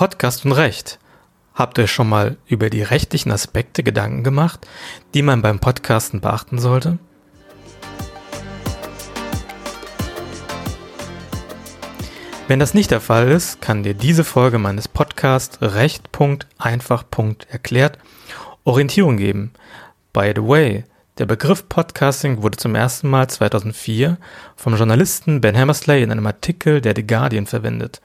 Podcast und Recht. Habt ihr schon mal über die rechtlichen Aspekte Gedanken gemacht, die man beim Podcasten beachten sollte? Wenn das nicht der Fall ist, kann dir diese Folge meines Podcasts Recht.einfach.erklärt Orientierung geben. By the way, der Begriff Podcasting wurde zum ersten Mal 2004 vom Journalisten Ben Hammersley in einem Artikel der The Guardian verwendet.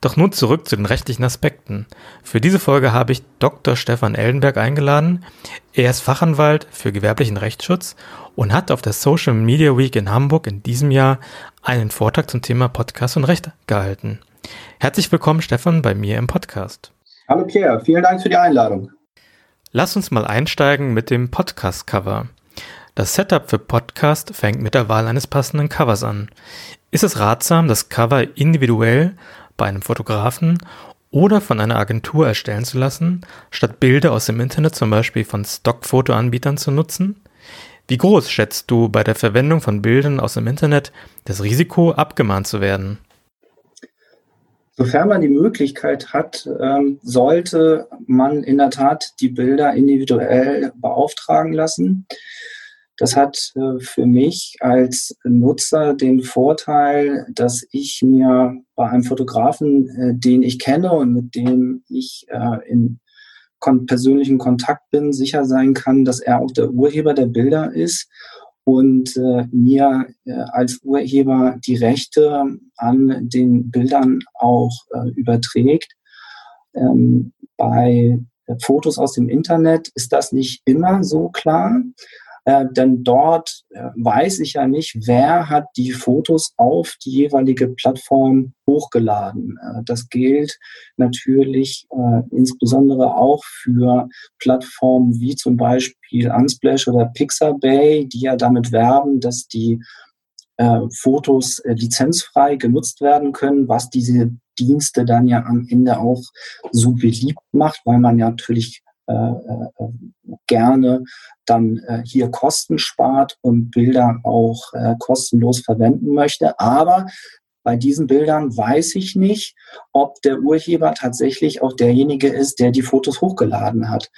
Doch nun zurück zu den rechtlichen Aspekten. Für diese Folge habe ich Dr. Stefan Eldenberg eingeladen. Er ist Fachanwalt für gewerblichen Rechtsschutz und hat auf der Social Media Week in Hamburg in diesem Jahr einen Vortrag zum Thema Podcast und Recht gehalten. Herzlich willkommen, Stefan, bei mir im Podcast. Hallo Pierre, vielen Dank für die Einladung. Lass uns mal einsteigen mit dem Podcast-Cover. Das Setup für Podcast fängt mit der Wahl eines passenden Covers an. Ist es ratsam, das Cover individuell bei einem Fotografen oder von einer Agentur erstellen zu lassen, statt Bilder aus dem Internet zum Beispiel von Stockfotoanbietern zu nutzen? Wie groß schätzt du bei der Verwendung von Bildern aus dem Internet das Risiko, abgemahnt zu werden? Sofern man die Möglichkeit hat, ähm, sollte man in der Tat die Bilder individuell beauftragen lassen. Das hat äh, für mich als Nutzer den Vorteil, dass ich mir bei einem Fotografen, äh, den ich kenne und mit dem ich äh, in persönlichen Kontakt bin, sicher sein kann, dass er auch der Urheber der Bilder ist und mir als Urheber die Rechte an den Bildern auch überträgt. Ähm, bei Fotos aus dem Internet ist das nicht immer so klar. Äh, denn dort äh, weiß ich ja nicht, wer hat die Fotos auf die jeweilige Plattform hochgeladen. Äh, das gilt natürlich äh, insbesondere auch für Plattformen wie zum Beispiel Unsplash oder Pixabay, die ja damit werben, dass die äh, Fotos äh, lizenzfrei genutzt werden können, was diese Dienste dann ja am Ende auch so beliebt macht, weil man ja natürlich gerne dann äh, hier Kosten spart und Bilder auch kostenlos verwenden möchte. Aber bei diesen Bildern weiß ich nicht, ob der Urheber tatsächlich auch derjenige ist, der die Fotos hochgeladen hat.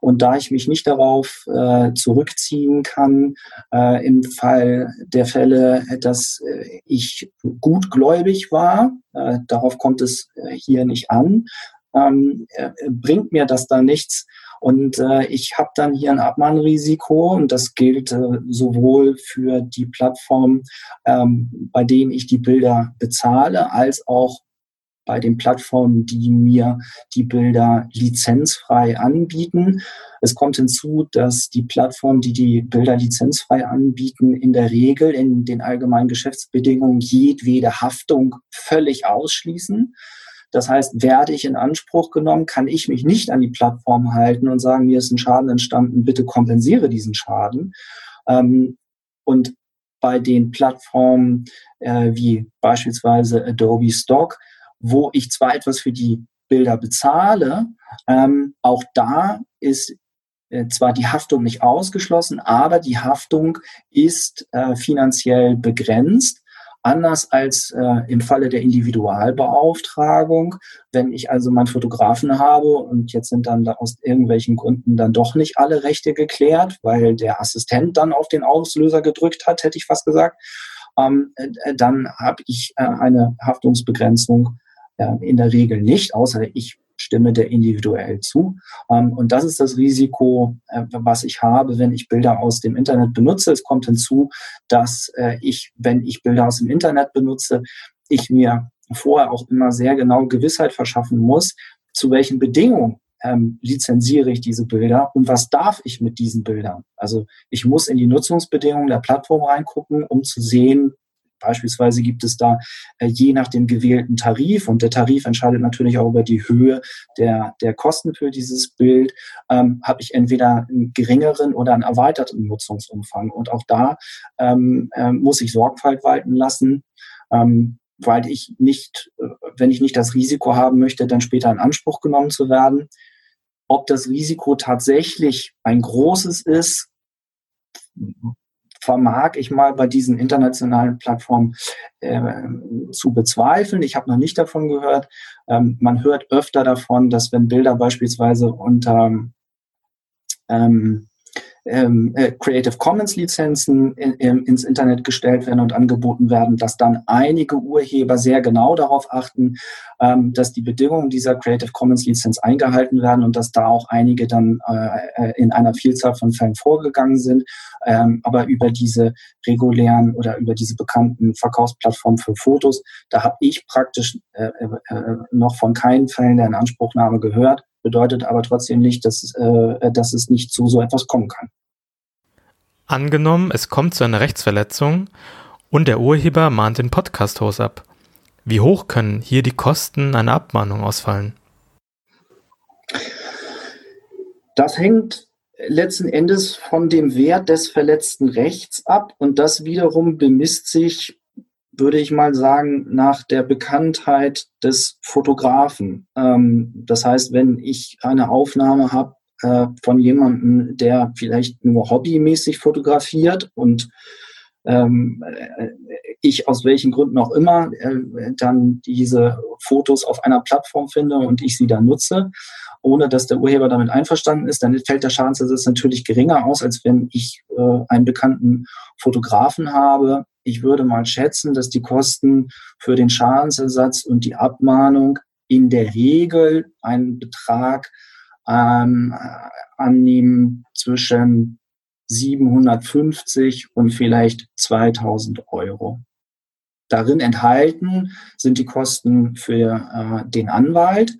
Und da ich mich nicht darauf äh, zurückziehen kann, äh, im Fall der Fälle, dass äh, ich gutgläubig war, darauf kommt es hier nicht an, ähm, äh, bringt mir das da nichts. Und äh, ich habe dann hier ein Abmahnrisiko und das gilt äh, sowohl für die Plattform, ähm, bei denen ich die Bilder bezahle, als auch bei den Plattformen, die mir die Bilder lizenzfrei anbieten. Es kommt hinzu, dass die Plattformen, die die Bilder lizenzfrei anbieten, in der Regel in den allgemeinen Geschäftsbedingungen jedwede Haftung völlig ausschließen. Das heißt, werde ich in Anspruch genommen, kann ich mich nicht an die Plattform halten und sagen, mir ist ein Schaden entstanden, bitte kompensiere diesen Schaden. Ähm, und bei den Plattformen äh, wie beispielsweise Adobe Stock, wo ich zwar etwas für die Bilder bezahle, ähm, auch da ist äh, zwar die Haftung nicht ausgeschlossen, aber die Haftung ist äh, finanziell begrenzt. Anders als äh, im Falle der Individualbeauftragung, wenn ich also meinen Fotografen habe und jetzt sind dann aus irgendwelchen Gründen dann doch nicht alle Rechte geklärt, weil der Assistent dann auf den Auslöser gedrückt hat, hätte ich fast gesagt, ähm, äh, dann habe ich äh, eine Haftungsbegrenzung äh, in der Regel nicht, außer ich stimme der individuell zu. Ähm, und das ist das Risiko, äh, was ich habe, wenn ich Bilder aus dem Internet benutze. Es kommt hinzu, dass äh, ich, wenn ich Bilder aus dem Internet benutze, ich mir vorher auch immer sehr genau Gewissheit verschaffen muss, zu welchen Bedingungen ähm, lizenziere ich diese Bilder und was darf ich mit diesen Bildern? Also ich muss in die Nutzungsbedingungen der Plattform reingucken, um zu sehen, Beispielsweise gibt es da äh, je nach dem gewählten Tarif und der Tarif entscheidet natürlich auch über die Höhe der, der Kosten für dieses Bild, ähm, habe ich entweder einen geringeren oder einen erweiterten Nutzungsumfang. Und auch da ähm, äh, muss ich Sorgfalt walten lassen. Ähm, weil ich nicht, äh, wenn ich nicht das Risiko haben möchte, dann später in Anspruch genommen zu werden. Ob das Risiko tatsächlich ein großes ist, vermag ich mal bei diesen internationalen Plattformen äh, zu bezweifeln. Ich habe noch nicht davon gehört. Ähm, man hört öfter davon, dass wenn Bilder beispielsweise unter ähm, ähm, äh, Creative Commons Lizenzen in, in, ins Internet gestellt werden und angeboten werden, dass dann einige Urheber sehr genau darauf achten, ähm, dass die Bedingungen dieser Creative Commons Lizenz eingehalten werden und dass da auch einige dann äh, äh in einer Vielzahl von Fällen vorgegangen sind. Ähm, aber über diese regulären oder über diese bekannten Verkaufsplattformen für Fotos, da habe ich praktisch äh, äh, äh, noch von keinen Fällen der Inanspruchnahme gehört bedeutet aber trotzdem nicht, dass, äh, dass es nicht zu so etwas kommen kann. Angenommen, es kommt zu einer Rechtsverletzung und der Urheber mahnt den Podcast-Host ab. Wie hoch können hier die Kosten einer Abmahnung ausfallen? Das hängt letzten Endes von dem Wert des verletzten Rechts ab und das wiederum bemisst sich würde ich mal sagen, nach der Bekanntheit des Fotografen. Ähm, das heißt, wenn ich eine Aufnahme habe äh, von jemandem, der vielleicht nur hobbymäßig fotografiert und ähm, äh, ich aus welchen Gründen auch immer äh, dann diese Fotos auf einer Plattform finde und ich sie dann nutze, ohne dass der Urheber damit einverstanden ist, dann fällt der Schadensersatz natürlich geringer aus, als wenn ich äh, einen bekannten Fotografen habe, ich würde mal schätzen, dass die Kosten für den Schadensersatz und die Abmahnung in der Regel einen Betrag ähm, annehmen zwischen 750 und vielleicht 2000 Euro. Darin enthalten sind die Kosten für äh, den Anwalt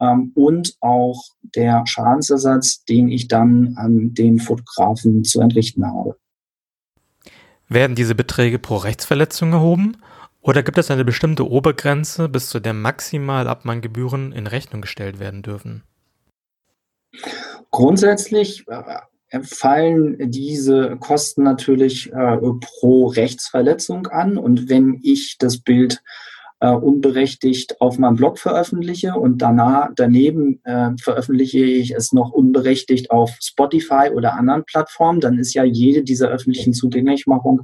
ähm, und auch der Schadensersatz, den ich dann an den Fotografen zu entrichten habe. Werden diese Beträge pro Rechtsverletzung erhoben oder gibt es eine bestimmte Obergrenze, bis zu der maximal Abmahngebühren in Rechnung gestellt werden dürfen? Grundsätzlich äh, fallen diese Kosten natürlich äh, pro Rechtsverletzung an und wenn ich das Bild äh, unberechtigt auf meinem Blog veröffentliche und danach daneben äh, veröffentliche ich es noch unberechtigt auf Spotify oder anderen Plattformen, dann ist ja jede dieser öffentlichen Zugänglichmachung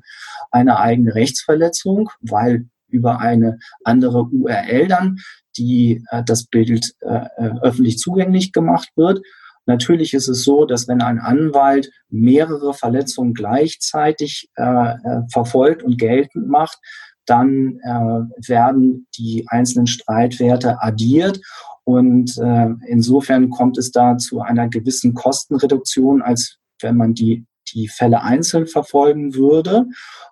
eine eigene Rechtsverletzung, weil über eine andere URL dann die äh, das Bild äh, äh, öffentlich zugänglich gemacht wird. Natürlich ist es so, dass wenn ein Anwalt mehrere Verletzungen gleichzeitig äh, äh verfolgt und geltend macht, dann äh, werden die einzelnen Streitwerte addiert und äh, insofern kommt es da zu einer gewissen Kostenreduktion, als wenn man die die Fälle einzeln verfolgen würde.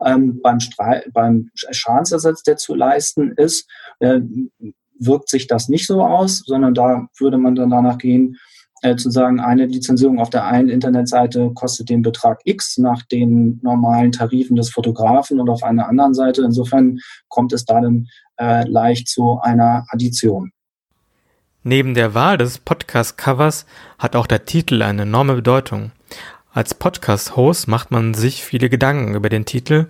Ähm, beim, Streit, beim Schadensersatz, der zu leisten ist, äh, wirkt sich das nicht so aus, sondern da würde man dann danach gehen, äh, zu sagen, eine Lizenzierung auf der einen Internetseite kostet den Betrag X nach den normalen Tarifen des Fotografen und auf einer anderen Seite. Insofern kommt es da dann äh, leicht zu einer Addition. Neben der Wahl des Podcast-Covers hat auch der Titel eine enorme Bedeutung. Als Podcast-Host macht man sich viele Gedanken über den Titel,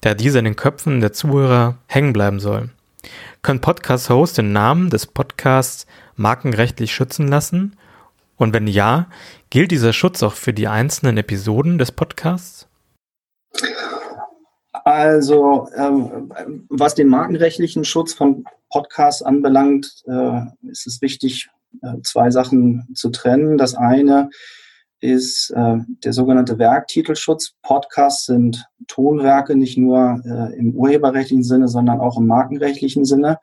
da dieser in den Köpfen der Zuhörer hängen bleiben soll. Können Podcast-Hosts den Namen des Podcasts markenrechtlich schützen lassen und wenn ja, gilt dieser Schutz auch für die einzelnen Episoden des Podcasts? Also, ähm, was den markenrechtlichen Schutz von Podcasts anbelangt, äh, ist es wichtig, äh, zwei Sachen zu trennen. Das eine ist äh, der sogenannte Werktitelschutz. Podcasts sind Tonwerke, nicht nur äh, im urheberrechtlichen Sinne, sondern auch im markenrechtlichen Sinne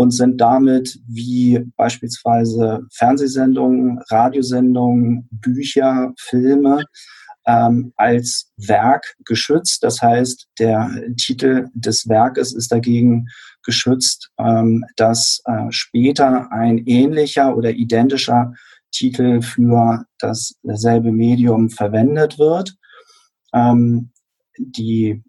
und sind damit wie beispielsweise Fernsehsendungen, Radiosendungen, Bücher, Filme ähm, als Werk geschützt. Das heißt, der Titel des Werkes ist dagegen geschützt, ähm, dass äh, später ein ähnlicher oder identischer Titel für dasselbe Medium verwendet wird. Ähm, die,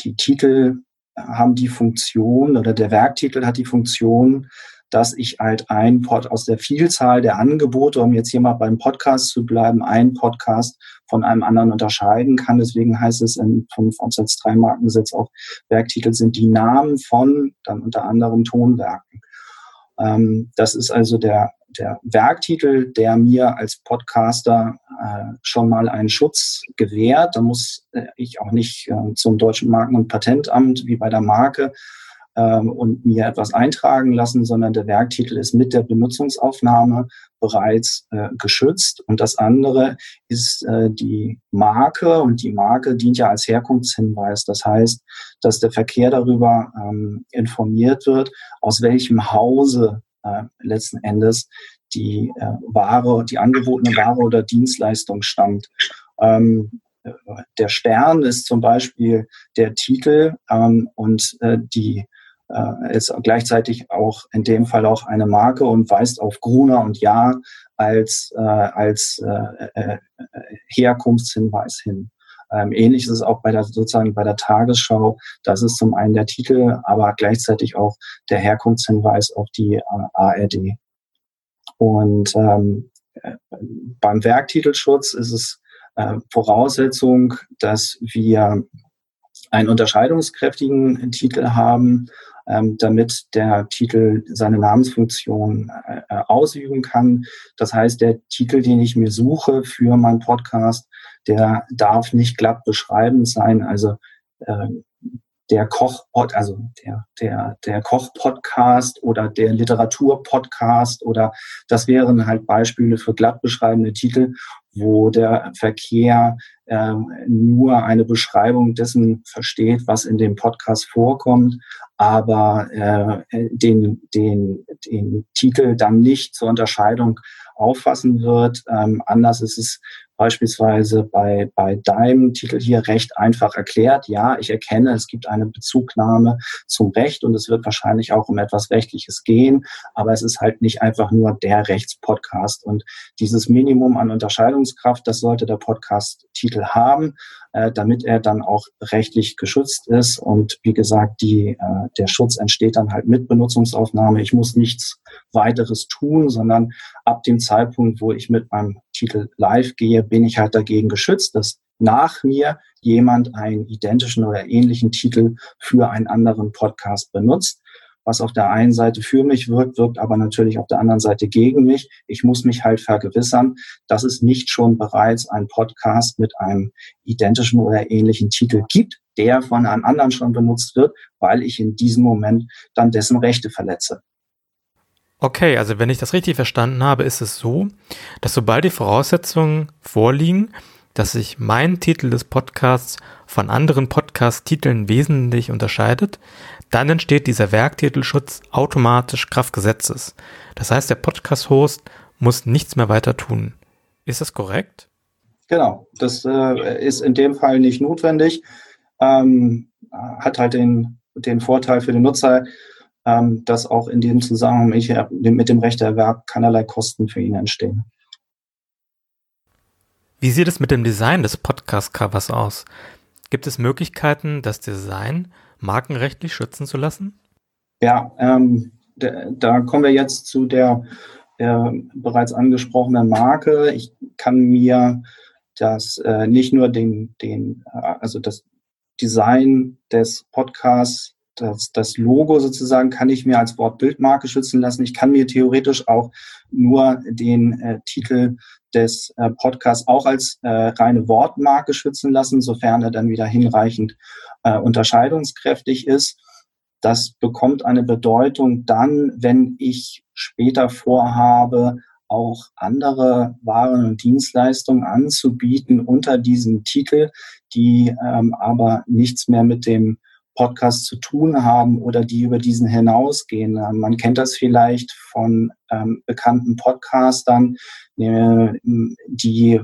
die Titel haben die Funktion oder der Werktitel hat die Funktion, dass ich halt ein Pod aus der Vielzahl der Angebote, um jetzt hier mal beim Podcast zu bleiben, einen Podcast von einem anderen unterscheiden kann. Deswegen heißt es im 5 Absatz 3 Markengesetz auch, Werktitel sind die Namen von dann unter anderem Tonwerken. Ähm, das ist also der der Werktitel, der mir als Podcaster äh, schon mal einen Schutz gewährt. Da muss äh, ich auch nicht äh, zum Deutschen Marken- und Patentamt wie bei der Marke ähm, und mir etwas eintragen lassen, sondern der Werktitel ist mit der Benutzungsaufnahme bereits äh, geschützt. Und das andere ist äh, die Marke und die Marke dient ja als Herkunftshinweis. Das heißt, dass der Verkehr darüber ähm, informiert wird, aus welchem Hause äh, letzten Endes die äh, Ware, die angebotene Ware oder Dienstleistung stammt. Ähm, der Stern ist zum Beispiel der Titel ähm, und äh, die äh, ist gleichzeitig auch in dem Fall auch eine Marke und weist auf Gruner und Ja als, äh, als äh, äh, Herkunftshinweis hin. Ähm, ähnlich ist es auch bei der sozusagen bei der Tagesschau. Das ist zum einen der Titel, aber gleichzeitig auch der Herkunftshinweis auf die äh, ARD. Und ähm, äh, beim Werktitelschutz ist es äh, Voraussetzung, dass wir einen unterscheidungskräftigen Titel haben, ähm, damit der Titel seine Namensfunktion äh, äh, ausüben kann. Das heißt, der Titel, den ich mir suche für meinen Podcast, der darf nicht glatt beschreibend sein. Also äh, der Koch, also der, der, der Koch-Podcast oder der Literatur-Podcast oder das wären halt Beispiele für glatt beschreibende Titel, wo der Verkehr äh, nur eine Beschreibung dessen versteht, was in dem Podcast vorkommt, aber äh, den, den, den Titel dann nicht zur Unterscheidung auffassen wird. Ähm, anders ist es beispielsweise bei, bei deinem Titel hier recht einfach erklärt. Ja, ich erkenne, es gibt eine Bezugnahme zum Recht und es wird wahrscheinlich auch um etwas Rechtliches gehen, aber es ist halt nicht einfach nur der Rechtspodcast. Und dieses Minimum an Unterscheidungskraft, das sollte der Podcast-Titel haben, äh, damit er dann auch rechtlich geschützt ist. Und wie gesagt, die, äh, der Schutz entsteht dann halt mit Benutzungsaufnahme. Ich muss nichts weiteres tun, sondern ab dem Zeitpunkt, wo ich mit meinem Titel live gehe, bin ich halt dagegen geschützt, dass nach mir jemand einen identischen oder ähnlichen Titel für einen anderen Podcast benutzt. Was auf der einen Seite für mich wirkt, wirkt aber natürlich auf der anderen Seite gegen mich. Ich muss mich halt vergewissern, dass es nicht schon bereits einen Podcast mit einem identischen oder ähnlichen Titel gibt, der von einem anderen schon benutzt wird, weil ich in diesem Moment dann dessen Rechte verletze. Okay, also wenn ich das richtig verstanden habe, ist es so, dass sobald die Voraussetzungen vorliegen, dass sich mein Titel des Podcasts von anderen Podcast-Titeln wesentlich unterscheidet, dann entsteht dieser Werktitelschutz automatisch Kraft Gesetzes. Das heißt, der Podcast-Host muss nichts mehr weiter tun. Ist das korrekt? Genau, das äh, ist in dem Fall nicht notwendig. Ähm, hat halt den, den Vorteil für den Nutzer, ähm, dass auch in diesem Zusammenhang mit dem Rechteerwerb keinerlei Kosten für ihn entstehen. Wie sieht es mit dem Design des Podcast-Covers aus? Gibt es Möglichkeiten, das Design markenrechtlich schützen zu lassen? Ja, ähm, da kommen wir jetzt zu der äh, bereits angesprochenen Marke. Ich kann mir das äh, nicht nur den, den, äh, also das Design des Podcasts das, das Logo sozusagen kann ich mir als Wortbildmarke schützen lassen. Ich kann mir theoretisch auch nur den äh, Titel des äh, Podcasts auch als äh, reine Wortmarke schützen lassen, sofern er dann wieder hinreichend äh, unterscheidungskräftig ist. Das bekommt eine Bedeutung dann, wenn ich später vorhabe, auch andere Waren und Dienstleistungen anzubieten unter diesem Titel, die ähm, aber nichts mehr mit dem Podcast zu tun haben oder die über diesen hinausgehen. Ähm, man kennt das vielleicht von ähm, bekannten Podcastern, äh, die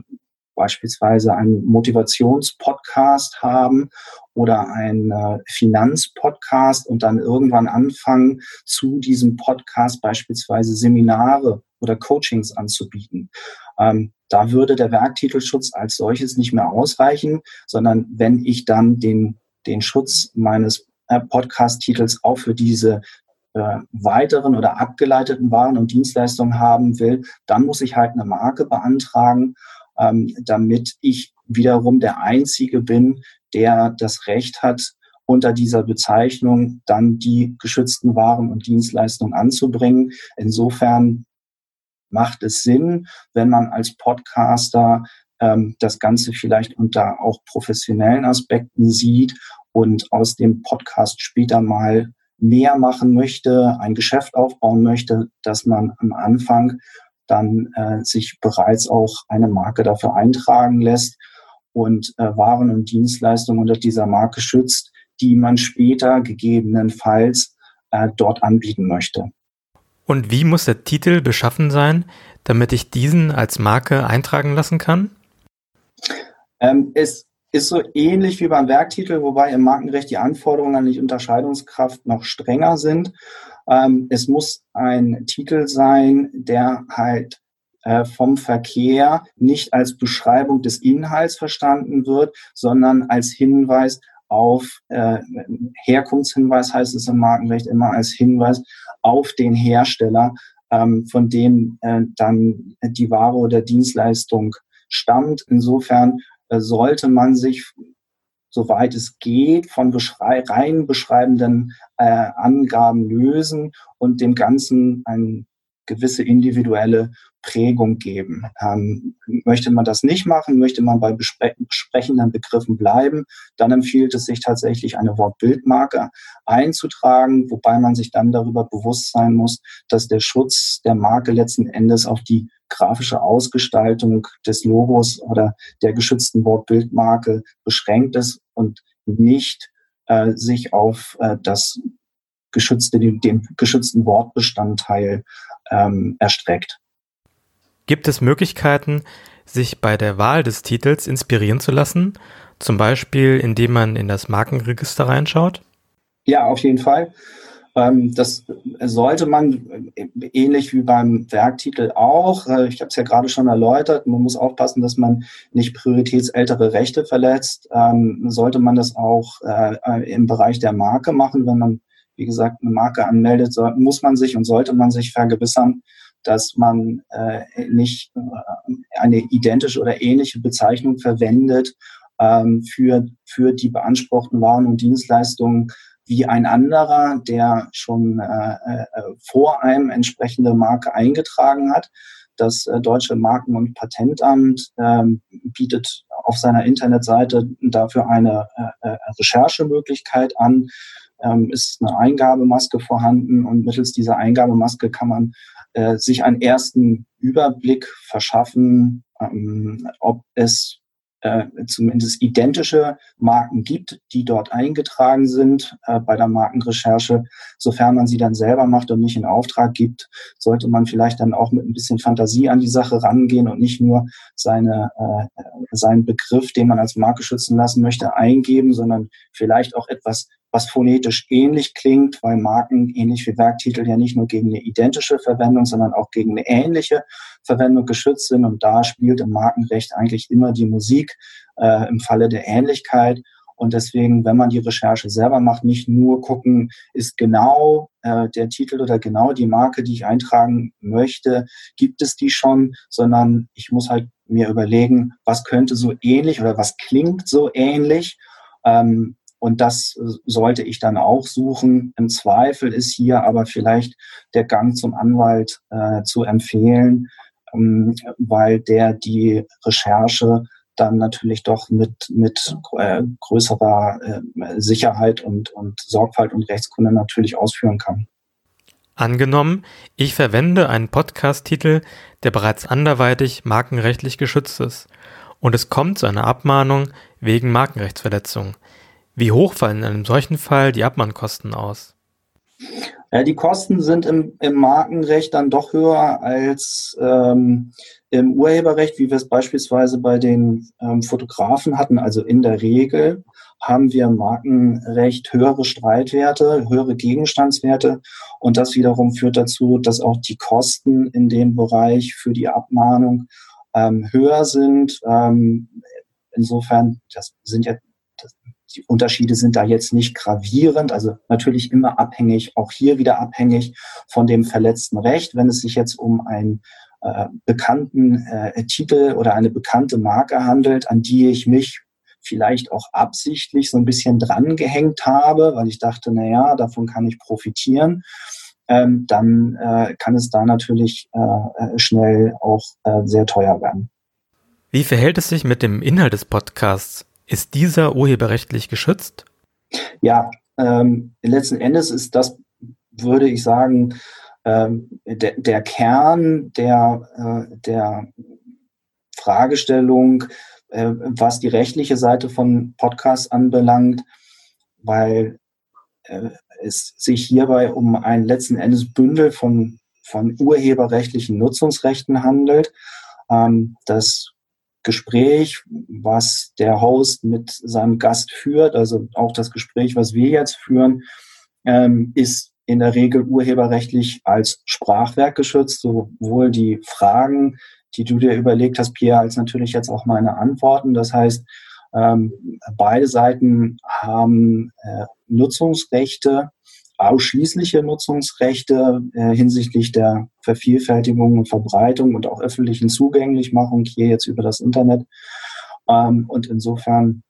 beispielsweise einen Motivationspodcast haben oder einen äh, Finanzpodcast und dann irgendwann anfangen, zu diesem Podcast beispielsweise Seminare oder Coachings anzubieten. Ähm, da würde der Werktitelschutz als solches nicht mehr ausreichen, sondern wenn ich dann den den Schutz meines äh, Podcast-Titels auch für diese äh, weiteren oder abgeleiteten Waren und Dienstleistungen haben will, dann muss ich halt eine Marke beantragen, ähm, damit ich wiederum der Einzige bin, der das Recht hat, unter dieser Bezeichnung dann die geschützten Waren und Dienstleistungen anzubringen. Insofern macht es Sinn, wenn man als Podcaster ähm, das Ganze vielleicht unter auch professionellen Aspekten sieht und aus dem Podcast später mal mehr machen möchte, ein Geschäft aufbauen möchte, dass man am Anfang dann äh, sich bereits auch eine Marke dafür eintragen lässt und äh, Waren und Dienstleistungen unter dieser Marke schützt, die man später gegebenenfalls äh, dort anbieten möchte. Und wie muss der Titel beschaffen sein, damit ich diesen als Marke eintragen lassen kann? Ähm, es ist so ähnlich wie beim Werktitel, wobei im Markenrecht die Anforderungen an die Unterscheidungskraft noch strenger sind. Ähm, es muss ein Titel sein, der halt äh, vom Verkehr nicht als Beschreibung des Inhalts verstanden wird, sondern als Hinweis auf äh, Herkunftshinweis heißt es im Markenrecht immer als Hinweis auf den Hersteller, ähm, von dem äh, dann die Ware oder Dienstleistung stammt. Insofern äh, sollte man sich, soweit es geht, von rein beschreibenden äh, Angaben lösen und dem Ganzen ein gewisse individuelle Prägung geben. Ähm, möchte man das nicht machen, möchte man bei besprechenden Begriffen bleiben, dann empfiehlt es sich tatsächlich eine Wortbildmarke einzutragen, wobei man sich dann darüber bewusst sein muss, dass der Schutz der Marke letzten Endes auf die grafische Ausgestaltung des Logos oder der geschützten Wortbildmarke beschränkt ist und nicht äh, sich auf äh, das geschützte, den, geschützten Wortbestandteil ähm, erstreckt. Gibt es Möglichkeiten, sich bei der Wahl des Titels inspirieren zu lassen? Zum Beispiel, indem man in das Markenregister reinschaut? Ja, auf jeden Fall. Ähm, das sollte man äh, ähnlich wie beim Werktitel auch. Äh, ich habe es ja gerade schon erläutert. Man muss aufpassen, dass man nicht prioritätsältere Rechte verletzt. Ähm, sollte man das auch äh, im Bereich der Marke machen, wenn man wie gesagt, eine Marke anmeldet, muss man sich und sollte man sich vergewissern, dass man nicht eine identische oder ähnliche Bezeichnung verwendet ähm, für, für die beanspruchten Waren und Dienstleistungen wie ein anderer, der schon äh, äh, vor einem entsprechende Marke eingetragen hat. Das äh, Deutsche Marken- und Patentamt ähm, bietet auf seiner Internetseite dafür eine äh, äh Recherchemöglichkeit an ähm, ist eine Eingabemaske vorhanden und mittels dieser Eingabemaske kann man äh, sich einen ersten Überblick verschaffen, ähm, ob es äh, zumindest identische Marken gibt, die dort eingetragen sind äh, bei der Markenrecherche. Sofern man sie dann selber macht und nicht in Auftrag gibt, sollte man vielleicht dann auch mit ein bisschen Fantasie an die Sache rangehen und nicht nur seine, äh, seinen Begriff, den man als Marke schützen lassen möchte, eingeben, sondern vielleicht auch etwas was phonetisch ähnlich klingt, weil Marken ähnlich wie Werktitel ja nicht nur gegen eine identische Verwendung, sondern auch gegen eine ähnliche Verwendung geschützt sind. Und da spielt im Markenrecht eigentlich immer die Musik äh, im Falle der Ähnlichkeit. Und deswegen, wenn man die Recherche selber macht, nicht nur gucken, ist genau äh, der Titel oder genau die Marke, die ich eintragen möchte, gibt es die schon, sondern ich muss halt mir überlegen, was könnte so ähnlich oder was klingt so ähnlich. Ähm, und das sollte ich dann auch suchen. Im Zweifel ist hier aber vielleicht der Gang zum Anwalt äh, zu empfehlen, ähm, weil der die Recherche dann natürlich doch mit, mit äh, größerer äh, Sicherheit und, und Sorgfalt und Rechtskunde natürlich ausführen kann. Angenommen, ich verwende einen Podcast-Titel, der bereits anderweitig markenrechtlich geschützt ist, und es kommt zu einer Abmahnung wegen Markenrechtsverletzung. Wie hoch fallen in einem solchen Fall die Abmahnkosten aus? Ja, die Kosten sind im, im Markenrecht dann doch höher als ähm, im Urheberrecht, wie wir es beispielsweise bei den ähm, Fotografen hatten. Also in der Regel haben wir im Markenrecht höhere Streitwerte, höhere Gegenstandswerte. Und das wiederum führt dazu, dass auch die Kosten in dem Bereich für die Abmahnung ähm, höher sind. Ähm, insofern, das sind ja die Unterschiede sind da jetzt nicht gravierend, also natürlich immer abhängig, auch hier wieder abhängig von dem verletzten Recht. Wenn es sich jetzt um einen äh, bekannten äh, Titel oder eine bekannte Marke handelt, an die ich mich vielleicht auch absichtlich so ein bisschen dran gehängt habe, weil ich dachte, na ja, davon kann ich profitieren, ähm, dann äh, kann es da natürlich äh, schnell auch äh, sehr teuer werden. Wie verhält es sich mit dem Inhalt des Podcasts? Ist dieser urheberrechtlich geschützt? Ja, ähm, letzten Endes ist das, würde ich sagen, ähm, der, der Kern der, äh, der Fragestellung, äh, was die rechtliche Seite von Podcasts anbelangt, weil äh, es sich hierbei um ein letzten Endes Bündel von, von urheberrechtlichen Nutzungsrechten handelt. Ähm, das Gespräch, was der Host mit seinem Gast führt, also auch das Gespräch, was wir jetzt führen, ähm, ist in der Regel urheberrechtlich als Sprachwerk geschützt, sowohl die Fragen, die du dir überlegt hast, Pierre, als natürlich jetzt auch meine Antworten. Das heißt, ähm, beide Seiten haben äh, Nutzungsrechte, ausschließliche Nutzungsrechte äh, hinsichtlich der Vervielfältigung und Verbreitung und auch öffentlichen Zugänglichmachung hier jetzt über das Internet. Ähm, und insofern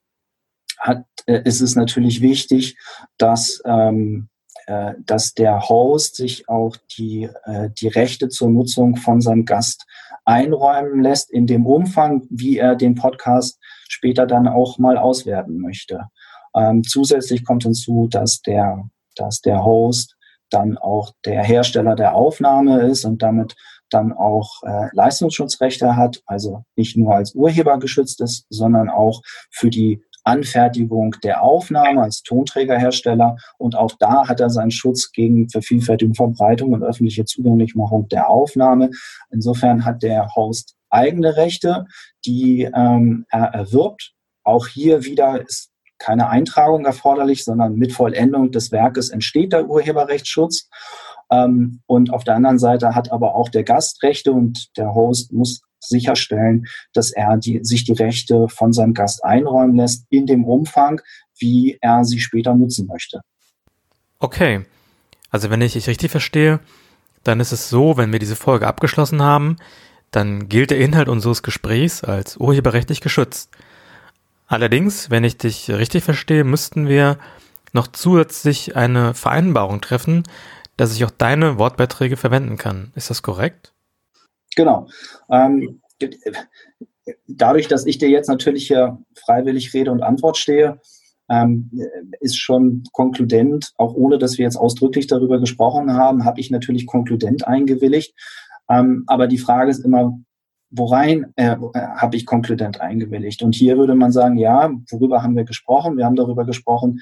hat, äh, ist es natürlich wichtig, dass ähm, äh, dass der Host sich auch die, äh, die Rechte zur Nutzung von seinem Gast einräumen lässt, in dem Umfang, wie er den Podcast später dann auch mal auswerten möchte. Ähm, zusätzlich kommt hinzu, dass der, dass der Host dann auch der Hersteller der Aufnahme ist und damit dann auch äh, Leistungsschutzrechte hat, also nicht nur als Urheber geschützt ist, sondern auch für die Anfertigung der Aufnahme als Tonträgerhersteller. Und auch da hat er seinen Schutz gegen Vervielfältigung, Verbreitung und öffentliche Zugänglichmachung der Aufnahme. Insofern hat der Host eigene Rechte, die ähm, er erwirbt. Auch hier wieder ist keine Eintragung erforderlich, sondern mit Vollendung des Werkes entsteht der Urheberrechtsschutz. Ähm, und auf der anderen Seite hat aber auch der Gast Rechte und der Host muss sicherstellen, dass er die, sich die Rechte von seinem Gast einräumen lässt in dem Umfang, wie er sie später nutzen möchte. Okay. Also wenn ich dich richtig verstehe, dann ist es so, wenn wir diese Folge abgeschlossen haben, dann gilt der Inhalt unseres Gesprächs als urheberrechtlich geschützt. Allerdings, wenn ich dich richtig verstehe, müssten wir noch zusätzlich eine Vereinbarung treffen, dass ich auch deine Wortbeiträge verwenden kann. Ist das korrekt? Genau. Ähm, dadurch, dass ich dir jetzt natürlich hier freiwillig Rede und Antwort stehe, ähm, ist schon konkludent, auch ohne dass wir jetzt ausdrücklich darüber gesprochen haben, habe ich natürlich konkludent eingewilligt. Ähm, aber die Frage ist immer, worein äh, habe ich konkludent eingewilligt? Und hier würde man sagen, ja, worüber haben wir gesprochen? Wir haben darüber gesprochen,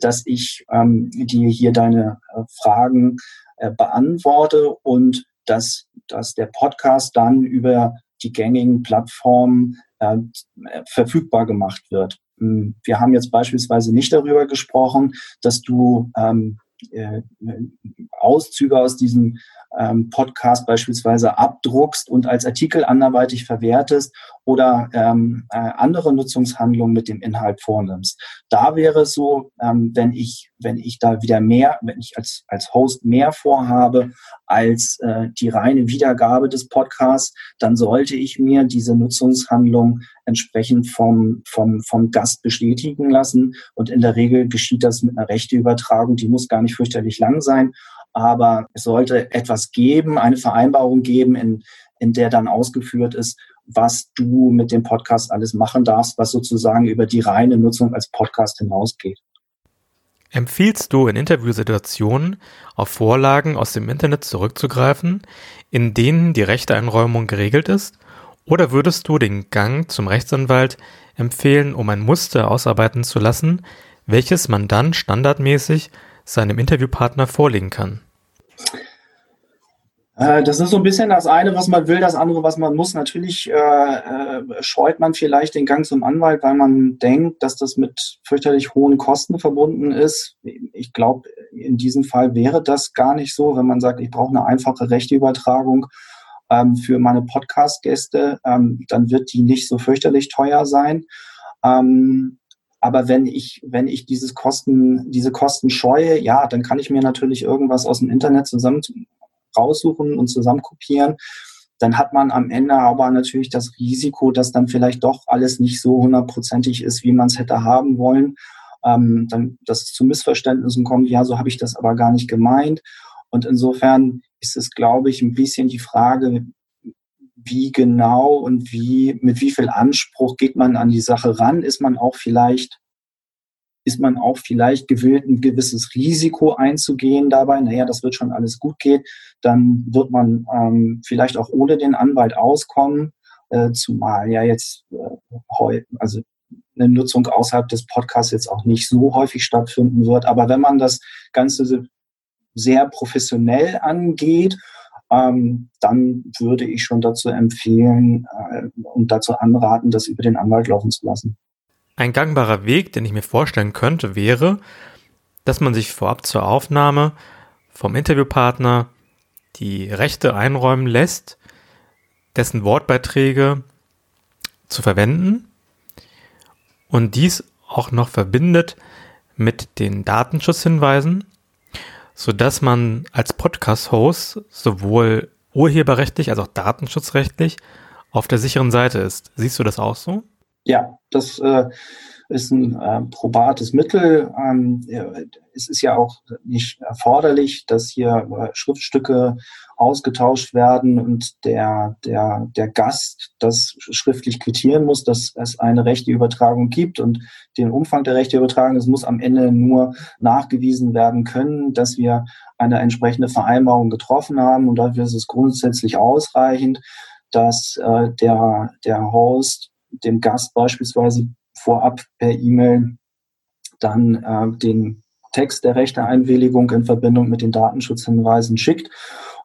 dass ich ähm, dir hier deine äh, Fragen äh, beantworte und dass, dass der Podcast dann über die gängigen Plattformen äh, verfügbar gemacht wird. Hm, wir haben jetzt beispielsweise nicht darüber gesprochen, dass du ähm, äh, Auszüge aus diesem ähm, Podcast beispielsweise abdruckst und als Artikel anderweitig verwertest oder ähm, äh, andere Nutzungshandlungen mit dem Inhalt vornimmst. Da wäre es so, ähm, wenn ich, wenn ich da wieder mehr, wenn ich als, als Host mehr vorhabe als äh, die reine Wiedergabe des Podcasts, dann sollte ich mir diese Nutzungshandlung entsprechend vom, vom, vom Gast bestätigen lassen. Und in der Regel geschieht das mit einer Rechteübertragung, die muss gar nicht fürchterlich lang sein aber es sollte etwas geben, eine Vereinbarung geben, in, in der dann ausgeführt ist, was du mit dem Podcast alles machen darfst, was sozusagen über die reine Nutzung als Podcast hinausgeht. Empfiehlst du in Interviewsituationen auf Vorlagen aus dem Internet zurückzugreifen, in denen die Rechteeinräumung geregelt ist? Oder würdest du den Gang zum Rechtsanwalt empfehlen, um ein Muster ausarbeiten zu lassen, welches man dann standardmäßig seinem Interviewpartner vorlegen kann? Äh, das ist so ein bisschen das eine, was man will, das andere, was man muss. Natürlich äh, äh, scheut man vielleicht den Gang zum Anwalt, weil man denkt, dass das mit fürchterlich hohen Kosten verbunden ist. Ich glaube, in diesem Fall wäre das gar nicht so, wenn man sagt, ich brauche eine einfache Rechteübertragung ähm, für meine Podcast-Gäste, ähm, dann wird die nicht so fürchterlich teuer sein. Ähm, aber wenn ich, wenn ich dieses Kosten, diese Kosten scheue, ja, dann kann ich mir natürlich irgendwas aus dem Internet zusammen raussuchen und zusammen kopieren. Dann hat man am Ende aber natürlich das Risiko, dass dann vielleicht doch alles nicht so hundertprozentig ist, wie man es hätte haben wollen. Ähm, dann, dass es zu Missverständnissen kommt, ja, so habe ich das aber gar nicht gemeint. Und insofern ist es, glaube ich, ein bisschen die Frage, wie genau und wie, mit wie viel Anspruch geht man an die Sache ran? Ist man auch vielleicht, ist man auch vielleicht gewillt, ein gewisses Risiko einzugehen dabei? Naja, das wird schon alles gut gehen. Dann wird man ähm, vielleicht auch ohne den Anwalt auskommen, äh, zumal ja jetzt äh, also eine Nutzung außerhalb des Podcasts jetzt auch nicht so häufig stattfinden wird. Aber wenn man das Ganze sehr professionell angeht, ähm, dann würde ich schon dazu empfehlen äh, und dazu anraten, das über den Anwalt laufen zu lassen. Ein gangbarer Weg, den ich mir vorstellen könnte, wäre, dass man sich vorab zur Aufnahme vom Interviewpartner die Rechte einräumen lässt, dessen Wortbeiträge zu verwenden und dies auch noch verbindet mit den Datenschutzhinweisen, so dass man als Podcast-Host sowohl urheberrechtlich als auch datenschutzrechtlich auf der sicheren Seite ist. Siehst du das auch so? Ja, das äh, ist ein äh, probates Mittel. Ähm, es ist ja auch nicht erforderlich, dass hier äh, Schriftstücke ausgetauscht werden und der, der, der Gast das schriftlich quittieren muss, dass es eine rechte Übertragung gibt und den Umfang der rechte Übertragung, es muss am Ende nur nachgewiesen werden können, dass wir eine entsprechende Vereinbarung getroffen haben und dafür ist es grundsätzlich ausreichend, dass äh, der, der Host dem Gast beispielsweise vorab per E-Mail dann äh, den Text der Rechteeinwilligung in Verbindung mit den Datenschutzhinweisen schickt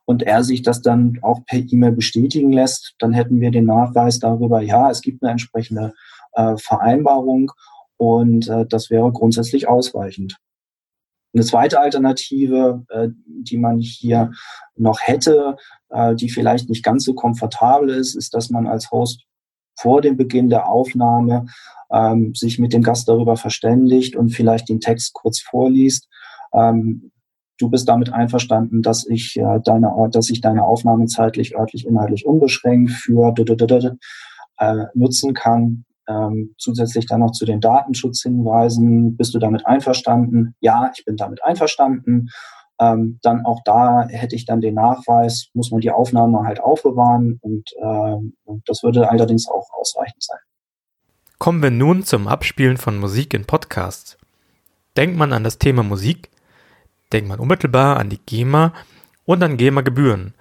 und er sich das dann auch per E-Mail bestätigen lässt, dann hätten wir den Nachweis darüber, ja, es gibt eine entsprechende äh, Vereinbarung und äh, das wäre grundsätzlich ausreichend. Eine zweite Alternative, äh, die man hier noch hätte, äh, die vielleicht nicht ganz so komfortabel ist, ist, dass man als Host vor dem Beginn der Aufnahme ähm, sich mit dem Gast darüber verständigt und vielleicht den Text kurz vorliest. Ähm, du bist damit einverstanden, dass ich äh, deine, dass ich deine Aufnahme zeitlich, örtlich, inhaltlich unbeschränkt für äh, nutzen kann. Ähm, zusätzlich dann noch zu den Datenschutzhinweisen. Bist du damit einverstanden? Ja, ich bin damit einverstanden. Ähm, dann auch da hätte ich dann den Nachweis, muss man die Aufnahme halt aufbewahren und äh, das würde allerdings auch ausreichend sein. Kommen wir nun zum Abspielen von Musik in Podcasts. Denkt man an das Thema Musik, denkt man unmittelbar an die GEMA und an GEMA-Gebühren.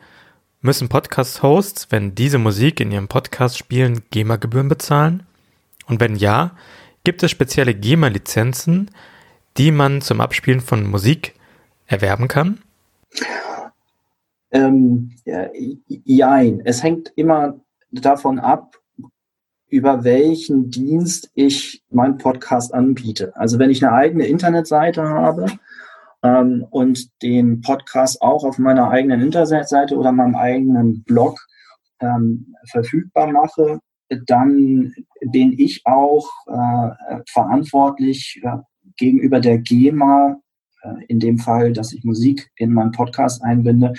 Müssen Podcast-Hosts, wenn diese Musik in ihrem Podcast spielen, GEMA-Gebühren bezahlen? Und wenn ja, gibt es spezielle GEMA-Lizenzen, die man zum Abspielen von Musik erwerben kann? Ähm, ja, jein. Es hängt immer davon ab, über welchen Dienst ich meinen Podcast anbiete. Also wenn ich eine eigene Internetseite habe, ähm, und den Podcast auch auf meiner eigenen Internetseite oder meinem eigenen Blog ähm, verfügbar mache, dann bin ich auch äh, verantwortlich äh, gegenüber der GEMA, in dem Fall, dass ich Musik in meinen Podcast einbinde,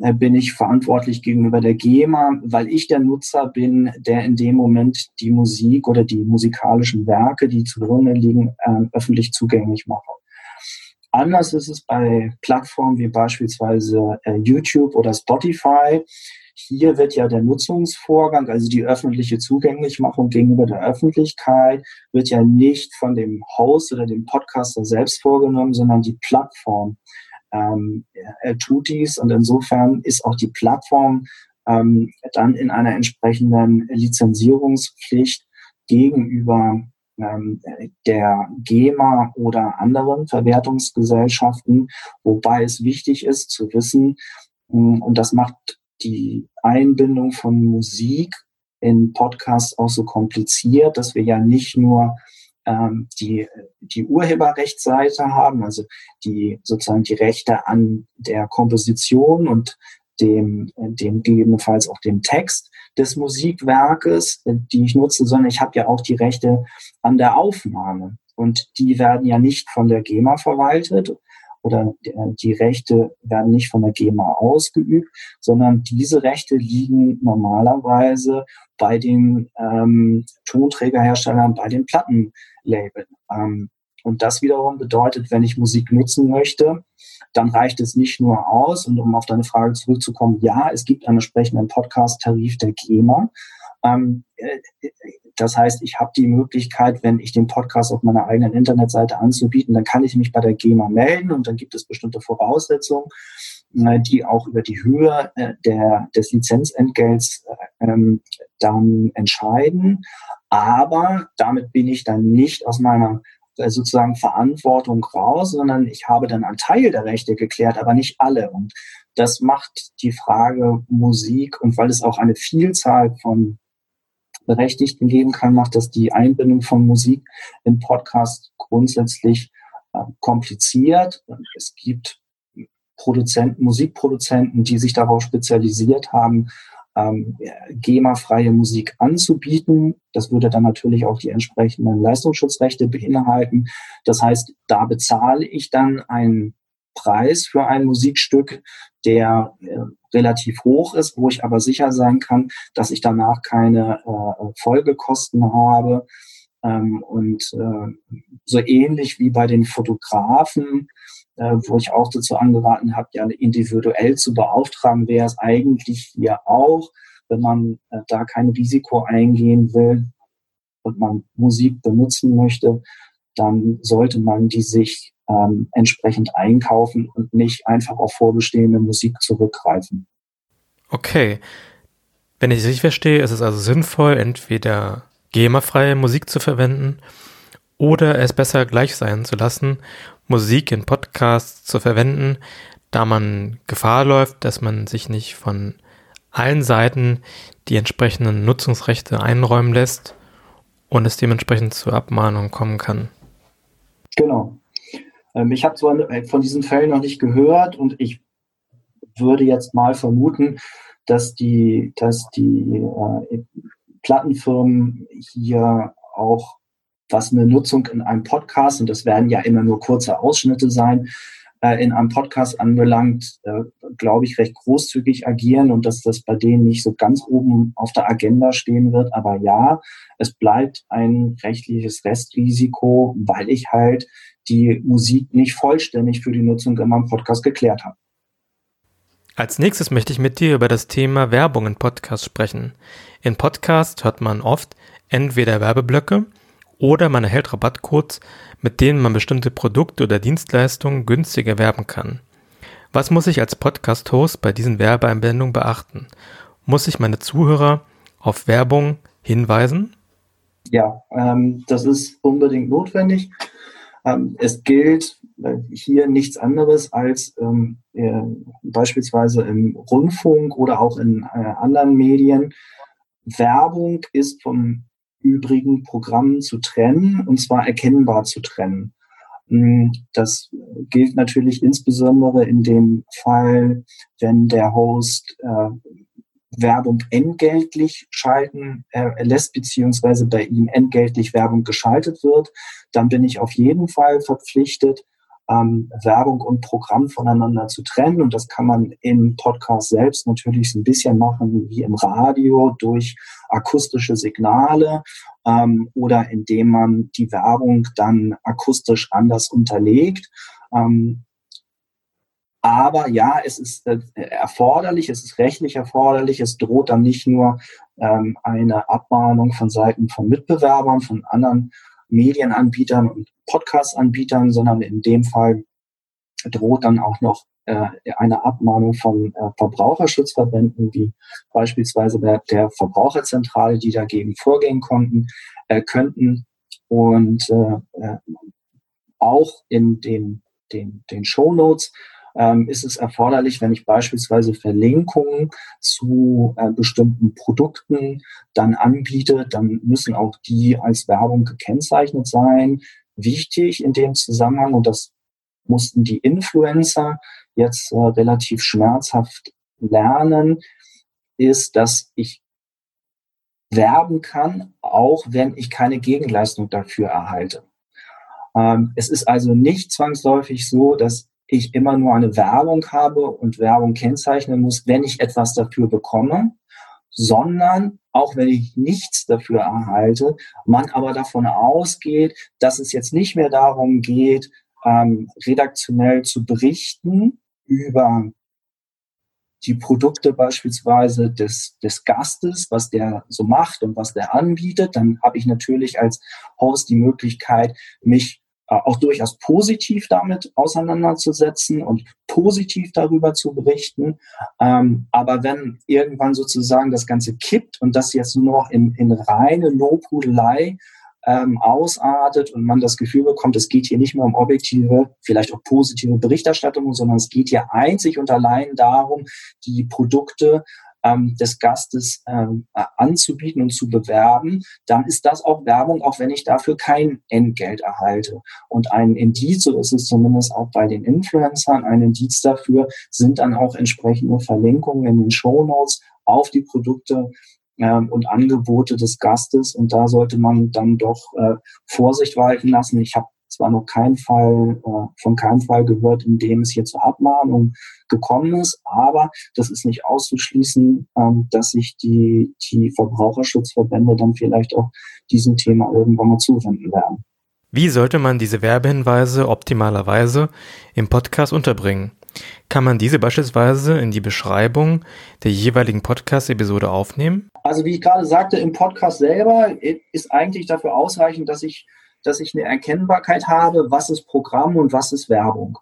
äh, bin ich verantwortlich gegenüber der GEMA, weil ich der Nutzer bin, der in dem Moment die Musik oder die musikalischen Werke, die zugrunde liegen, äh, öffentlich zugänglich mache. Anders ist es bei Plattformen wie beispielsweise äh, YouTube oder Spotify. Hier wird ja der Nutzungsvorgang, also die öffentliche Zugänglichmachung gegenüber der Öffentlichkeit, wird ja nicht von dem Host oder dem Podcaster selbst vorgenommen, sondern die Plattform. Ähm, tut dies und insofern ist auch die Plattform ähm, dann in einer entsprechenden Lizenzierungspflicht gegenüber ähm, der GEMA oder anderen Verwertungsgesellschaften, wobei es wichtig ist zu wissen, hm, und das macht die Einbindung von Musik in Podcasts auch so kompliziert, dass wir ja nicht nur ähm, die, die Urheberrechtsseite haben, also die sozusagen die Rechte an der Komposition und dem, dem gegebenenfalls auch dem Text des Musikwerkes, die ich nutze, sondern ich habe ja auch die Rechte an der Aufnahme. Und die werden ja nicht von der GEMA verwaltet oder die Rechte werden nicht von der GEMA ausgeübt, sondern diese Rechte liegen normalerweise bei den ähm, Tonträgerherstellern, bei den Plattenlabeln. Ähm, Und das wiederum bedeutet, wenn ich Musik nutzen möchte, dann reicht es nicht nur aus. Und um auf deine Frage zurückzukommen, ja, es gibt einen entsprechenden Podcast-Tarif der GEMA. Ähm, äh, das heißt, ich habe die Möglichkeit, wenn ich den Podcast auf meiner eigenen Internetseite anzubieten, dann kann ich mich bei der GEMA melden und dann gibt es bestimmte Voraussetzungen, äh, die auch über die Höhe äh, der, des Lizenzentgelts ähm, dann entscheiden. Aber damit bin ich dann nicht aus meiner sozusagen Verantwortung raus, sondern ich habe dann einen Teil der Rechte geklärt, aber nicht alle. Und das macht die Frage Musik und weil es auch eine Vielzahl von Berechtigten geben kann, macht das die Einbindung von Musik in Podcast grundsätzlich äh, kompliziert. Es gibt Produzenten, Musikproduzenten, die sich darauf spezialisiert haben, ähm, GEMA-freie Musik anzubieten. Das würde dann natürlich auch die entsprechenden Leistungsschutzrechte beinhalten. Das heißt, da bezahle ich dann einen Preis für ein Musikstück, der äh, relativ hoch ist, wo ich aber sicher sein kann, dass ich danach keine äh, Folgekosten habe. Ähm, und äh, so ähnlich wie bei den Fotografen, äh, wo ich auch dazu angeraten habe, ja individuell zu beauftragen, wäre es eigentlich hier auch, wenn man äh, da kein Risiko eingehen will und man Musik benutzen möchte, dann sollte man die sich ähm, entsprechend einkaufen und nicht einfach auf vorbestehende Musik zurückgreifen. Okay. Wenn ich es richtig verstehe, ist es also sinnvoll, entweder GEMA-freie Musik zu verwenden oder es besser gleich sein zu lassen, Musik in Podcasts zu verwenden, da man Gefahr läuft, dass man sich nicht von allen Seiten die entsprechenden Nutzungsrechte einräumen lässt und es dementsprechend zur Abmahnung kommen kann. Genau. Ähm, ich habe zwar äh, von diesen Fällen noch nicht gehört und ich würde jetzt mal vermuten, dass die, dass die äh, Plattenfirmen hier auch, was eine Nutzung in einem Podcast, und das werden ja immer nur kurze Ausschnitte sein, äh, in einem Podcast anbelangt, äh, glaube ich, recht großzügig agieren und dass das bei denen nicht so ganz oben auf der Agenda stehen wird. Aber ja, es bleibt ein rechtliches Restrisiko, weil ich halt die Musik nicht vollständig für die Nutzung in meinem Podcast geklärt habe. Als nächstes möchte ich mit dir über das Thema Werbung in Podcasts sprechen. In Podcasts hört man oft entweder Werbeblöcke oder man erhält Rabattcodes, mit denen man bestimmte Produkte oder Dienstleistungen günstiger werben kann. Was muss ich als Podcast-Host bei diesen Werbeeinblendungen beachten? Muss ich meine Zuhörer auf Werbung hinweisen? Ja, ähm, das ist unbedingt notwendig. Ähm, es gilt äh, hier nichts anderes als ähm, äh, beispielsweise im Rundfunk oder auch in äh, anderen Medien. Werbung ist vom übrigen Programm zu trennen und zwar erkennbar zu trennen. Mm, das gilt natürlich insbesondere in dem Fall, wenn der Host äh, Werbung entgeltlich schalten äh, lässt, beziehungsweise bei ihm entgeltlich Werbung geschaltet wird, dann bin ich auf jeden Fall verpflichtet, ähm, Werbung und Programm voneinander zu trennen. Und das kann man im Podcast selbst natürlich so ein bisschen machen wie im Radio durch akustische Signale ähm, oder indem man die Werbung dann akustisch anders unterlegt. Ähm, aber ja, es ist äh, erforderlich, es ist rechtlich erforderlich, es droht dann nicht nur ähm, eine Abmahnung von Seiten von Mitbewerbern, von anderen Medienanbietern und Podcast-Anbietern, sondern in dem Fall droht dann auch noch äh, eine Abmahnung von äh, Verbraucherschutzverbänden, wie beispielsweise der, Verbraucherzentrale, die dagegen vorgehen konnten, könnten. Und auch in den, den, den Show Notes ähm, ist es erforderlich, wenn ich beispielsweise Verlinkungen zu äh, bestimmten Produkten dann anbiete, dann müssen auch die als Werbung gekennzeichnet sein. Wichtig in dem Zusammenhang, und das mussten die Influencer jetzt äh, relativ schmerzhaft lernen, ist, dass ich werben kann, auch wenn ich keine Gegenleistung dafür erhalte. Ähm, es ist also nicht zwangsläufig so, dass ich immer nur eine Werbung habe und Werbung kennzeichnen muss, wenn ich etwas dafür bekomme, sondern auch wenn ich nichts dafür erhalte, man aber davon ausgeht, dass es jetzt nicht mehr darum geht, ähm, redaktionell zu berichten über die Produkte beispielsweise des, des Gastes, was der so macht und was der anbietet, dann habe ich natürlich als Host die Möglichkeit, mich auch durchaus positiv damit auseinanderzusetzen und positiv darüber zu berichten. Ähm, aber wenn irgendwann sozusagen das Ganze kippt und das jetzt nur noch in, in reine Lobhudelei ähm, ausartet und man das Gefühl bekommt, es geht hier nicht mehr um objektive, vielleicht auch positive Berichterstattung, sondern es geht hier einzig und allein darum, die Produkte ähm, des Gastes ähm, anzubieten und zu bewerben, dann ist das auch Werbung, auch wenn ich dafür kein Entgelt erhalte. Und ein Indiz, so ist es zumindest auch bei den Influencern, ein Indiz dafür sind dann auch entsprechende Verlinkungen in den Show Notes auf die Produkte ähm, und Angebote des Gastes. Und da sollte man dann doch äh, Vorsicht walten lassen. Ich habe zwar noch keinen Fall, äh, von keinem Fall gehört, in dem es hier zur Abmahnung gekommen ist, aber das ist nicht auszuschließen, ähm, dass sich die, die Verbraucherschutzverbände dann vielleicht auch diesem Thema irgendwann mal zuwenden werden. Wie sollte man diese Werbehinweise optimalerweise im Podcast unterbringen? Kann man diese beispielsweise in die Beschreibung der jeweiligen Podcast-Episode aufnehmen? Also wie ich gerade sagte, im Podcast selber ist eigentlich dafür ausreichend, dass ich dass ich eine Erkennbarkeit habe, was ist Programm und was ist Werbung.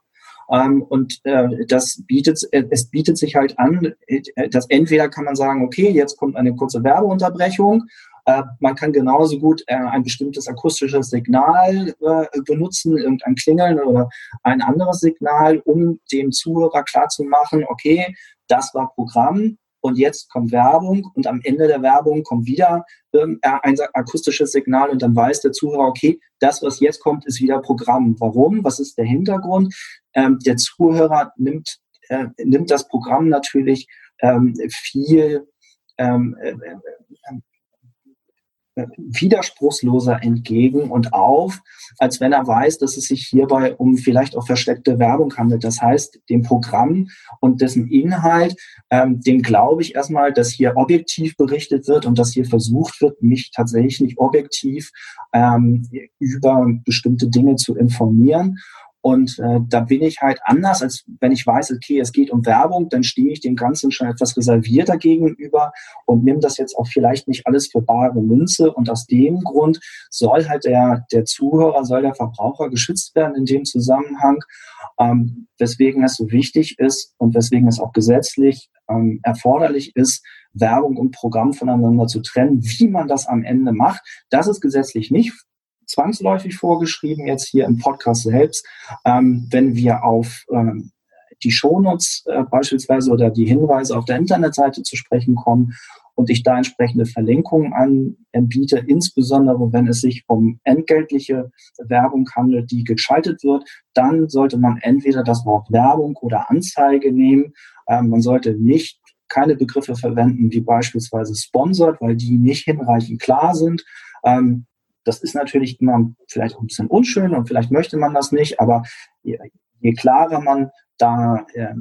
Ähm, und äh, das bietet, äh, es bietet sich halt an, äh, dass entweder kann man sagen, okay, jetzt kommt eine kurze Werbeunterbrechung. Äh, man kann genauso gut äh, ein bestimmtes akustisches Signal äh, benutzen, irgendein Klingeln oder ein anderes Signal, um dem Zuhörer klarzumachen, okay, das war Programm, und jetzt kommt Werbung und am Ende der Werbung kommt wieder ähm, ein akustisches Signal und dann weiß der Zuhörer, okay, das, was jetzt kommt, ist wieder Programm. Warum? Was ist der Hintergrund? Ähm, der Zuhörer nimmt, äh, nimmt das Programm natürlich ähm, viel ähm, äh, äh, widerspruchsloser entgegen und auf, als wenn er weiß, dass es sich hierbei um vielleicht auch versteckte Werbung handelt. Das heißt, dem Programm und dessen Inhalt, ähm, dem glaube ich erstmal, dass hier objektiv berichtet wird und dass hier versucht wird, mich tatsächlich objektiv ähm, über bestimmte Dinge zu informieren. Und äh, da bin ich halt anders, als wenn ich weiß, okay, es geht um Werbung, dann stehe ich dem Ganzen schon etwas reservierter gegenüber und nehme das jetzt auch vielleicht nicht alles für bare Münze. Und aus dem Grund soll halt der, der Zuhörer, soll der Verbraucher geschützt werden in dem Zusammenhang, ähm, weswegen es so wichtig ist und weswegen es auch gesetzlich ähm, erforderlich ist, Werbung und Programm voneinander zu trennen. Wie man das am Ende macht, das ist gesetzlich nicht zwangsläufig vorgeschrieben, jetzt hier im Podcast selbst. Ähm, wenn wir auf ähm, die Shownotes äh, beispielsweise oder die Hinweise auf der Internetseite zu sprechen kommen und ich da entsprechende Verlinkungen anbiete, insbesondere wenn es sich um entgeltliche Werbung handelt, die geschaltet wird, dann sollte man entweder das Wort Werbung oder Anzeige nehmen. Ähm, man sollte nicht keine Begriffe verwenden wie beispielsweise sponsored, weil die nicht hinreichend klar sind. Ähm, das ist natürlich immer vielleicht ein bisschen unschön und vielleicht möchte man das nicht, aber je, je klarer man da, äh,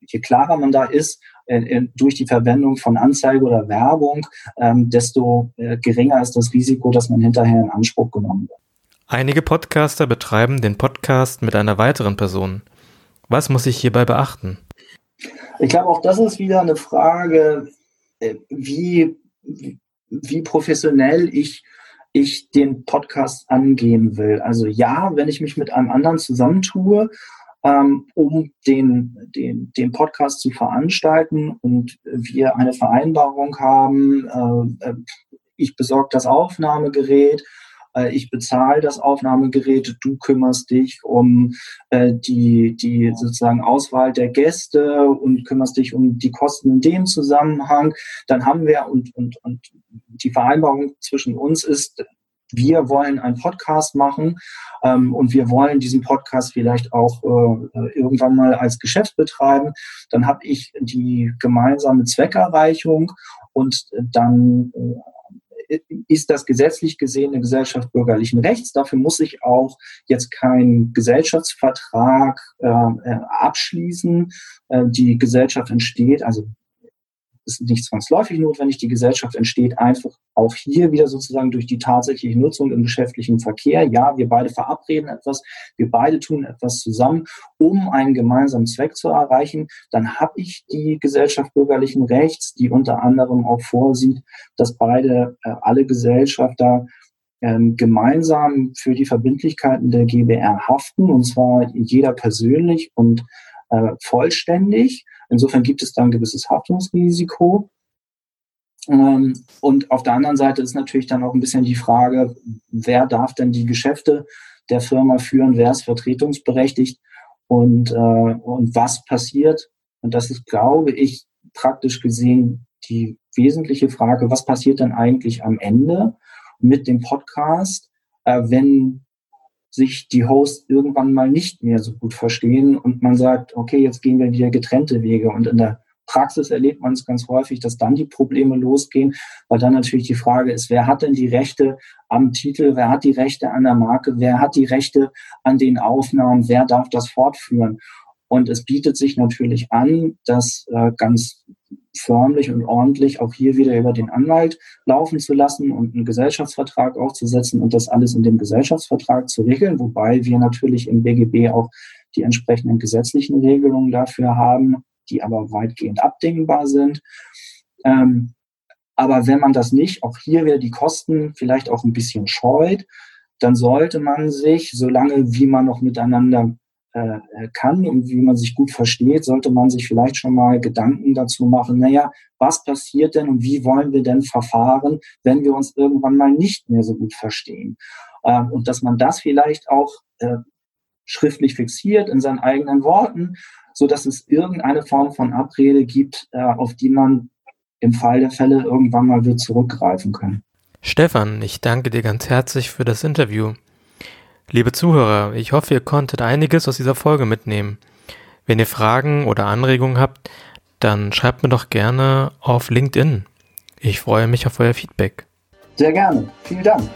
je klarer man da ist äh, äh, durch die Verwendung von Anzeige oder Werbung, ähm, desto äh, geringer ist das Risiko, dass man hinterher in Anspruch genommen wird. Einige Podcaster betreiben den Podcast mit einer weiteren Person. Was muss ich hierbei beachten? Ich glaube, auch das ist wieder eine Frage, wie, wie professionell ich ich den Podcast angehen will. Also ja, wenn ich mich mit einem anderen zusammentue, ähm, um den, den, den Podcast zu veranstalten und wir eine Vereinbarung haben, äh, äh ich besorge das Aufnahmegerät, ich bezahle das Aufnahmegerät, du kümmerst dich um äh, die, die sozusagen Auswahl der Gäste und kümmerst dich um die Kosten in dem Zusammenhang, dann haben wir und, und, und die Vereinbarung zwischen uns ist, wir wollen einen Podcast machen ähm, und wir wollen diesen Podcast vielleicht auch äh, irgendwann mal als Geschäft betreiben. Dann habe ich die gemeinsame Zweckerreichung und dann äh, ist das gesetzlich gesehen eine Gesellschaft bürgerlichen Rechts. Dafür muss ich auch jetzt keinen Gesellschaftsvertrag äh, äh abschließen. Äh, die Gesellschaft entsteht, also ist nicht zwangsläufig notwendig. Die Gesellschaft entsteht einfach auch hier wieder sozusagen durch die tatsächliche Nutzung im geschäftlichen Verkehr. Ja, wir beide verabreden etwas, wir beide tun etwas zusammen, um einen gemeinsamen Zweck zu erreichen. Dann habe ich die Gesellschaft bürgerlichen Rechts, die unter anderem auch vorsieht, dass beide, äh, alle Gesellschafter ähm, gemeinsam für die Verbindlichkeiten der GBR haften, und zwar jeder persönlich und äh, vollständig. Insofern gibt es da ein gewisses Haftungsrisiko. Ähm, und auf der anderen Seite ist natürlich dann auch ein bisschen die Frage, wer darf denn die Geschäfte der Firma führen, wer ist vertretungsberechtigt und, äh, und was passiert. Und das ist, glaube ich, praktisch gesehen die wesentliche Frage, was passiert denn eigentlich am Ende mit dem Podcast, äh, wenn sich die Hosts irgendwann mal nicht mehr so gut verstehen und man sagt, okay, jetzt gehen wir wieder getrennte Wege. Und in der Praxis erlebt man es ganz häufig, dass dann die Probleme losgehen, weil dann natürlich die Frage ist, wer hat denn die Rechte am Titel, wer hat die Rechte an der Marke, wer hat die Rechte an den Aufnahmen, wer darf das fortführen? Und es bietet sich natürlich an, das äh, ganz förmlich und ordentlich auch hier wieder über den Anwalt laufen zu lassen und einen Gesellschaftsvertrag aufzusetzen und das alles in dem Gesellschaftsvertrag zu regeln, wobei wir natürlich im BGB auch die entsprechenden gesetzlichen Regelungen dafür haben, die aber weitgehend abdingbar sind. Ähm, aber wenn man das nicht, auch hier wieder die Kosten vielleicht auch ein bisschen scheut, dann sollte man sich, solange wie man noch miteinander äh, kann und wie man sich gut versteht, sollte man sich vielleicht schon mal Gedanken dazu machen, naja, was passiert denn und wie wollen wir denn verfahren, wenn wir uns irgendwann mal nicht mehr so gut verstehen. Äh, und dass man das vielleicht auch äh, schriftlich fixiert in seinen eigenen Worten, so dass es irgendeine Form von Abrede gibt, äh, auf die man im Fall der Fälle irgendwann mal wird zurückgreifen können. Stefan, ich danke dir ganz herzlich für das Interview. Liebe Zuhörer, ich hoffe, ihr konntet einiges aus dieser Folge mitnehmen. Wenn ihr Fragen oder Anregungen habt, dann schreibt mir doch gerne auf LinkedIn. Ich freue mich auf euer Feedback. Sehr gerne. Vielen Dank.